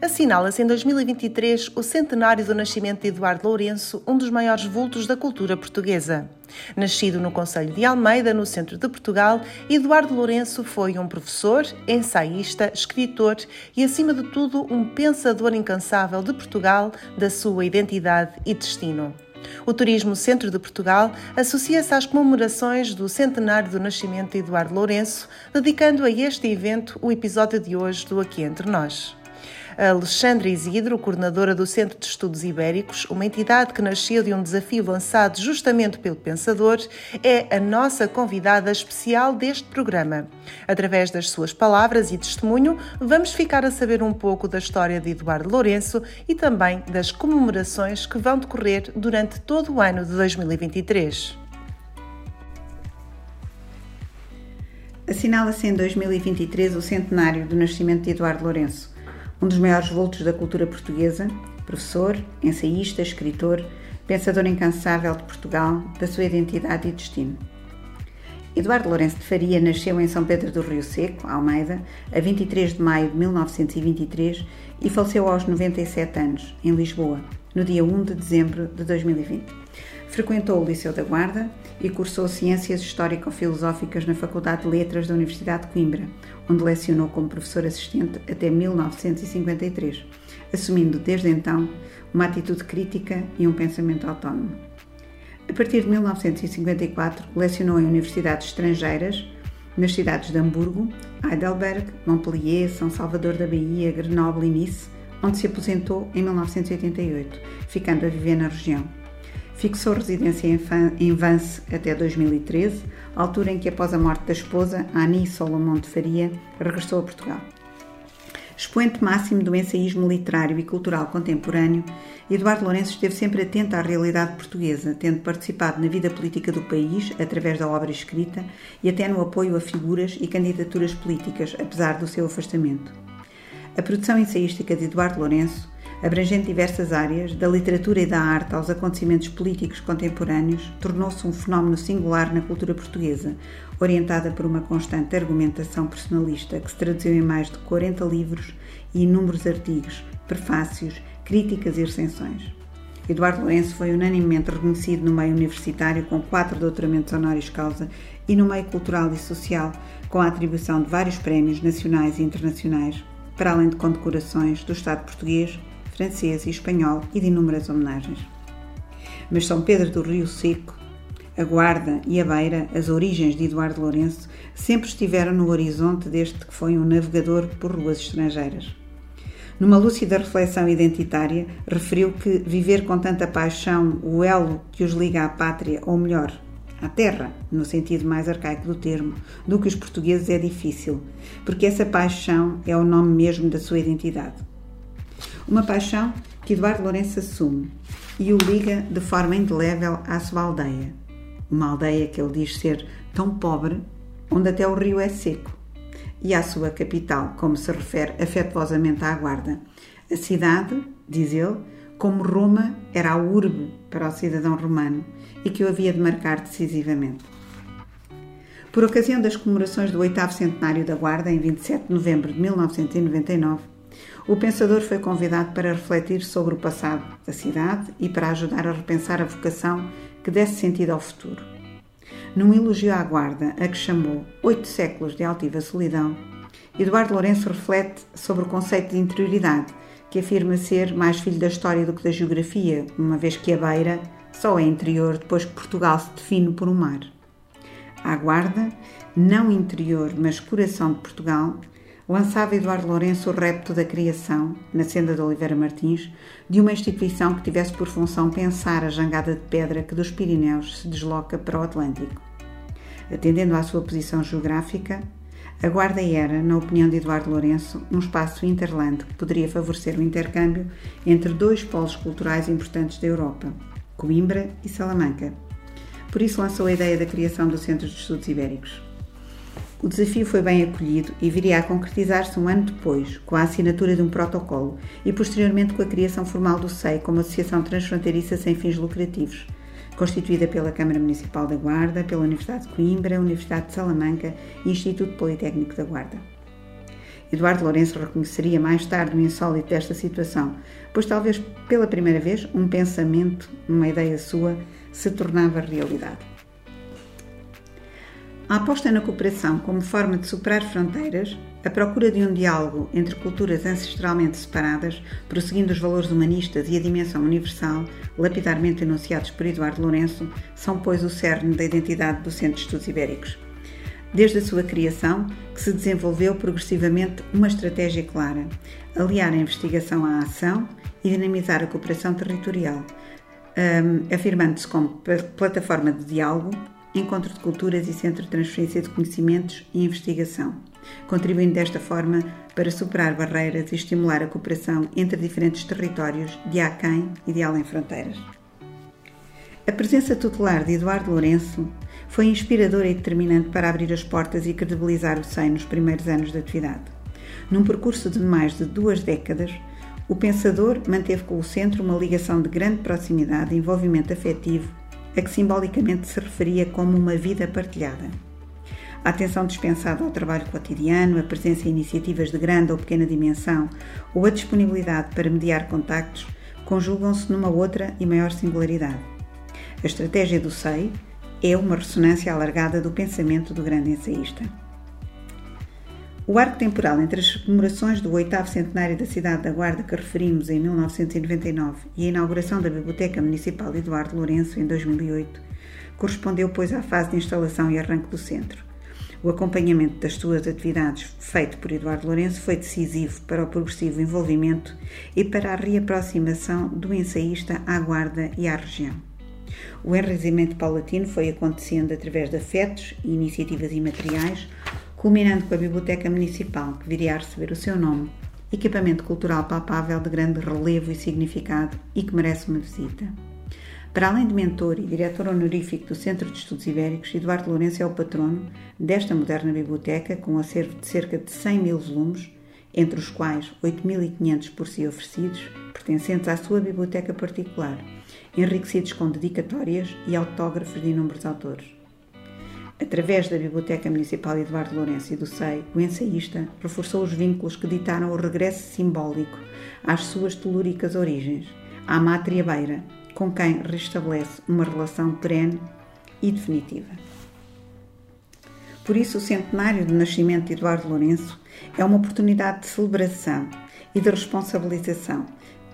Assinala-se em 2023 o centenário do nascimento de Eduardo Lourenço, um dos maiores vultos da cultura portuguesa. Nascido no Conselho de Almeida, no centro de Portugal, Eduardo Lourenço foi um professor, ensaísta, escritor e, acima de tudo, um pensador incansável de Portugal, da sua identidade e destino. O Turismo Centro de Portugal associa-se às comemorações do centenário do nascimento de Eduardo Lourenço, dedicando a este evento o episódio de hoje do Aqui Entre Nós. Alexandra Isidro, coordenadora do Centro de Estudos Ibéricos, uma entidade que nasceu de um desafio lançado justamente pelo Pensador, é a nossa convidada especial deste programa. Através das suas palavras e testemunho, vamos ficar a saber um pouco da história de Eduardo Lourenço e também das comemorações que vão decorrer durante todo o ano de 2023. Assinala-se em 2023 o centenário do nascimento de Eduardo Lourenço um dos maiores vultos da cultura portuguesa, professor, ensaísta, escritor, pensador incansável de Portugal, da sua identidade e destino. Eduardo Lourenço de Faria nasceu em São Pedro do Rio Seco, Almeida, a 23 de maio de 1923 e faleceu aos 97 anos, em Lisboa, no dia 1 de dezembro de 2020. Frequentou o Liceu da Guarda e cursou Ciências Histórico-Filosóficas na Faculdade de Letras da Universidade de Coimbra, onde lecionou como professor assistente até 1953, assumindo desde então uma atitude crítica e um pensamento autónomo. A partir de 1954, lecionou em universidades estrangeiras, nas cidades de Hamburgo, Heidelberg, Montpellier, São Salvador da Bahia, Grenoble e Nice, onde se aposentou em 1988, ficando a viver na região. Fixou residência em Vance até 2013, altura em que, após a morte da esposa, Ani Solomon de Faria, regressou a Portugal. Expoente máximo do ensaísmo literário e cultural contemporâneo, Eduardo Lourenço esteve sempre atento à realidade portuguesa, tendo participado na vida política do país através da obra escrita e até no apoio a figuras e candidaturas políticas, apesar do seu afastamento. A produção ensaística de Eduardo Lourenço abrangendo diversas áreas, da literatura e da arte aos acontecimentos políticos contemporâneos, tornou-se um fenómeno singular na cultura portuguesa, orientada por uma constante argumentação personalista que se traduziu em mais de 40 livros e inúmeros artigos, prefácios, críticas e recensões. Eduardo Lourenço foi unanimemente reconhecido no meio universitário com quatro doutoramentos honoris causa e no meio cultural e social com a atribuição de vários prémios nacionais e internacionais, para além de condecorações do Estado português, francês e espanhol e de inúmeras homenagens. Mas São Pedro do Rio Seco, a Guarda e a Beira, as origens de Eduardo Lourenço, sempre estiveram no horizonte desde que foi um navegador por ruas estrangeiras. Numa lúcida reflexão identitária, referiu que viver com tanta paixão o elo que os liga à pátria, ou melhor, à terra, no sentido mais arcaico do termo, do que os portugueses é difícil, porque essa paixão é o nome mesmo da sua identidade. Uma paixão que Eduardo Lourenço assume e o liga de forma indelével à sua aldeia. Uma aldeia que ele diz ser tão pobre, onde até o rio é seco. E à sua capital, como se refere afetuosamente à Guarda. A cidade, diz ele, como Roma era a urbe para o cidadão romano e que o havia de marcar decisivamente. Por ocasião das comemorações do oitavo centenário da Guarda, em 27 de novembro de 1999, o pensador foi convidado para refletir sobre o passado da cidade e para ajudar a repensar a vocação que desse sentido ao futuro. Num elogio à guarda, a que chamou Oito Séculos de Altiva Solidão, Eduardo Lourenço reflete sobre o conceito de interioridade, que afirma ser mais filho da história do que da geografia, uma vez que a beira só é interior depois que Portugal se define por um mar. A guarda, não interior, mas coração de Portugal, lançava Eduardo Lourenço o repto da criação, na senda de Oliveira Martins, de uma instituição que tivesse por função pensar a jangada de pedra que dos Pirineus se desloca para o Atlântico. Atendendo à sua posição geográfica, a Guarda era, na opinião de Eduardo Lourenço, um espaço interland que poderia favorecer o intercâmbio entre dois polos culturais importantes da Europa, Coimbra e Salamanca. Por isso lançou a ideia da criação do Centro de Estudos Ibéricos. O desafio foi bem acolhido e viria a concretizar-se um ano depois, com a assinatura de um protocolo e posteriormente com a criação formal do SEI como Associação Transfronteiriça Sem Fins Lucrativos, constituída pela Câmara Municipal da Guarda, pela Universidade de Coimbra, Universidade de Salamanca e Instituto Politécnico da Guarda. Eduardo Lourenço reconheceria mais tarde o insólito desta situação, pois talvez pela primeira vez um pensamento, uma ideia sua, se tornava realidade. A aposta na cooperação como forma de superar fronteiras, a procura de um diálogo entre culturas ancestralmente separadas, prosseguindo os valores humanistas e a dimensão universal, lapidarmente enunciados por Eduardo Lourenço, são, pois, o cerne da identidade do Centro de Estudos Ibéricos. Desde a sua criação, que se desenvolveu progressivamente uma estratégia clara: aliar a investigação à ação e dinamizar a cooperação territorial, um, afirmando-se como plataforma de diálogo, encontro de culturas e centro de transferência de conhecimentos e investigação, contribuindo desta forma para superar barreiras e estimular a cooperação entre diferentes territórios de aquém e de além fronteiras. A presença tutelar de Eduardo Lourenço foi inspiradora e determinante para abrir as portas e credibilizar o SEI nos primeiros anos de atividade. Num percurso de mais de duas décadas, o pensador manteve com o centro uma ligação de grande proximidade envolvimento afetivo a que simbolicamente se referia como uma vida partilhada. A atenção dispensada ao trabalho cotidiano, a presença em iniciativas de grande ou pequena dimensão ou a disponibilidade para mediar contactos conjugam-se numa outra e maior singularidade. A estratégia do SEI é uma ressonância alargada do pensamento do grande ensaísta. O arco temporal entre as comemorações do oitavo centenário da cidade da Guarda que referimos em 1999 e a inauguração da Biblioteca Municipal Eduardo Lourenço em 2008 correspondeu, pois, à fase de instalação e arranque do centro. O acompanhamento das suas atividades, feito por Eduardo Lourenço, foi decisivo para o progressivo envolvimento e para a reaproximação do ensaísta à Guarda e à região. O enraizamento paulatino foi acontecendo através de afetos e iniciativas imateriais, culminando com a Biblioteca Municipal, que viria a receber o seu nome, equipamento cultural palpável de grande relevo e significado e que merece uma visita. Para além de mentor e diretor honorífico do Centro de Estudos Ibéricos, Eduardo Lourenço é o patrono desta moderna biblioteca com um acervo de cerca de 100 mil volumes, entre os quais 8.500 por si oferecidos, pertencentes à sua biblioteca particular, enriquecidos com dedicatórias e autógrafos de inúmeros autores. Através da Biblioteca Municipal Eduardo Lourenço e do SEI, o ensaísta reforçou os vínculos que ditaram o regresso simbólico às suas telúricas origens, à Mátria Beira, com quem restabelece uma relação perene e definitiva. Por isso, o centenário do nascimento de Eduardo Lourenço é uma oportunidade de celebração e de responsabilização,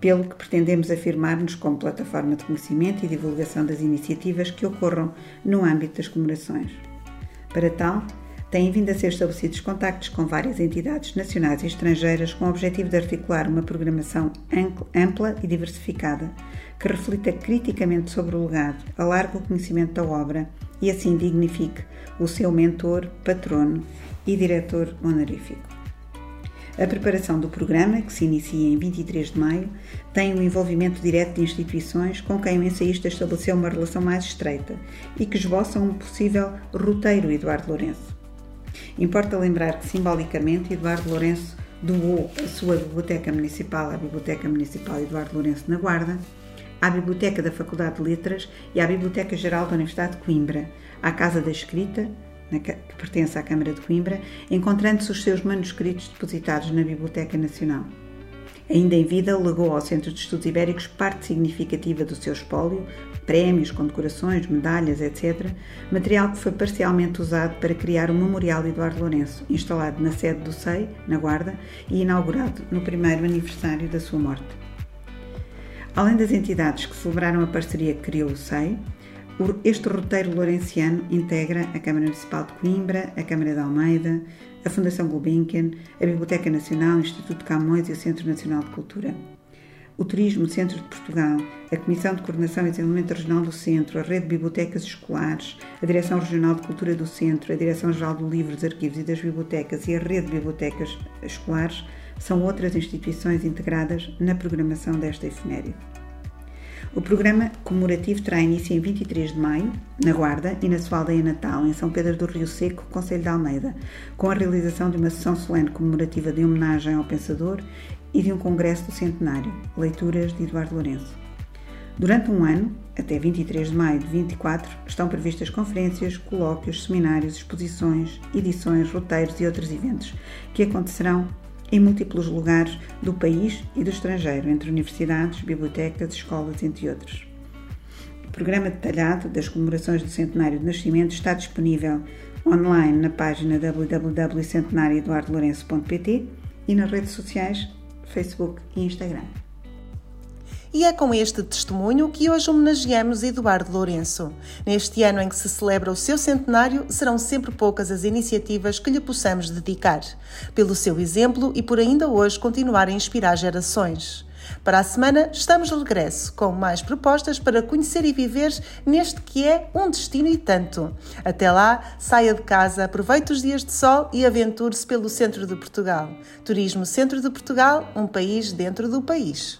pelo que pretendemos afirmar-nos como plataforma de conhecimento e divulgação das iniciativas que ocorram no âmbito das comemorações. Para tal, têm vindo a ser estabelecidos contactos com várias entidades nacionais e estrangeiras com o objetivo de articular uma programação ampla e diversificada que reflita criticamente sobre o legado, alargue o conhecimento da obra e assim dignifique o seu mentor, patrono e diretor honorífico. A preparação do programa, que se inicia em 23 de maio, tem um envolvimento direto de instituições com quem o ensaísta estabeleceu uma relação mais estreita e que esboçam um possível roteiro Eduardo Lourenço. Importa lembrar que, simbolicamente, Eduardo Lourenço doou a sua Biblioteca Municipal à Biblioteca Municipal Eduardo Lourenço na Guarda, à Biblioteca da Faculdade de Letras e à Biblioteca Geral da Universidade de Coimbra, à Casa da Escrita, que pertence à Câmara de Coimbra, encontrando-se os seus manuscritos depositados na Biblioteca Nacional. Ainda em vida, legou ao Centro de Estudos Ibéricos parte significativa do seu espólio, prémios, condecorações, medalhas, etc., material que foi parcialmente usado para criar o Memorial Eduardo Lourenço, instalado na sede do SEI, na Guarda, e inaugurado no primeiro aniversário da sua morte. Além das entidades que celebraram a parceria que criou o SEI, este roteiro lourenciano integra a Câmara Municipal de Coimbra, a Câmara de Almeida, a Fundação Gulbenkian, a Biblioteca Nacional, o Instituto de Camões e o Centro Nacional de Cultura. O Turismo Centro de Portugal, a Comissão de Coordenação e Desenvolvimento Regional do Centro, a Rede de Bibliotecas Escolares, a Direção Regional de Cultura do Centro, a Direção-Geral do Livro, dos Arquivos e das Bibliotecas e a Rede de Bibliotecas Escolares são outras instituições integradas na programação desta efeméride. O programa comemorativo terá início em 23 de maio, na Guarda, e na sua aldeia natal, em São Pedro do Rio Seco, Conselho de Almeida, com a realização de uma sessão solene comemorativa de homenagem ao pensador e de um congresso do centenário, leituras de Eduardo Lourenço. Durante um ano, até 23 de maio de 24, estão previstas conferências, colóquios, seminários, exposições, edições, roteiros e outros eventos que acontecerão em múltiplos lugares do país e do estrangeiro, entre universidades, bibliotecas, escolas, entre outros. O programa detalhado das comemorações do centenário de nascimento está disponível online na página www.centenarioeduardolourenço.pt e nas redes sociais Facebook e Instagram. E é com este testemunho que hoje homenageamos Eduardo Lourenço. Neste ano em que se celebra o seu centenário, serão sempre poucas as iniciativas que lhe possamos dedicar. Pelo seu exemplo e por ainda hoje continuar a inspirar gerações. Para a semana, estamos de regresso com mais propostas para conhecer e viver neste que é um destino e tanto. Até lá, saia de casa, aproveite os dias de sol e aventure-se pelo centro de Portugal. Turismo Centro de Portugal, um país dentro do país.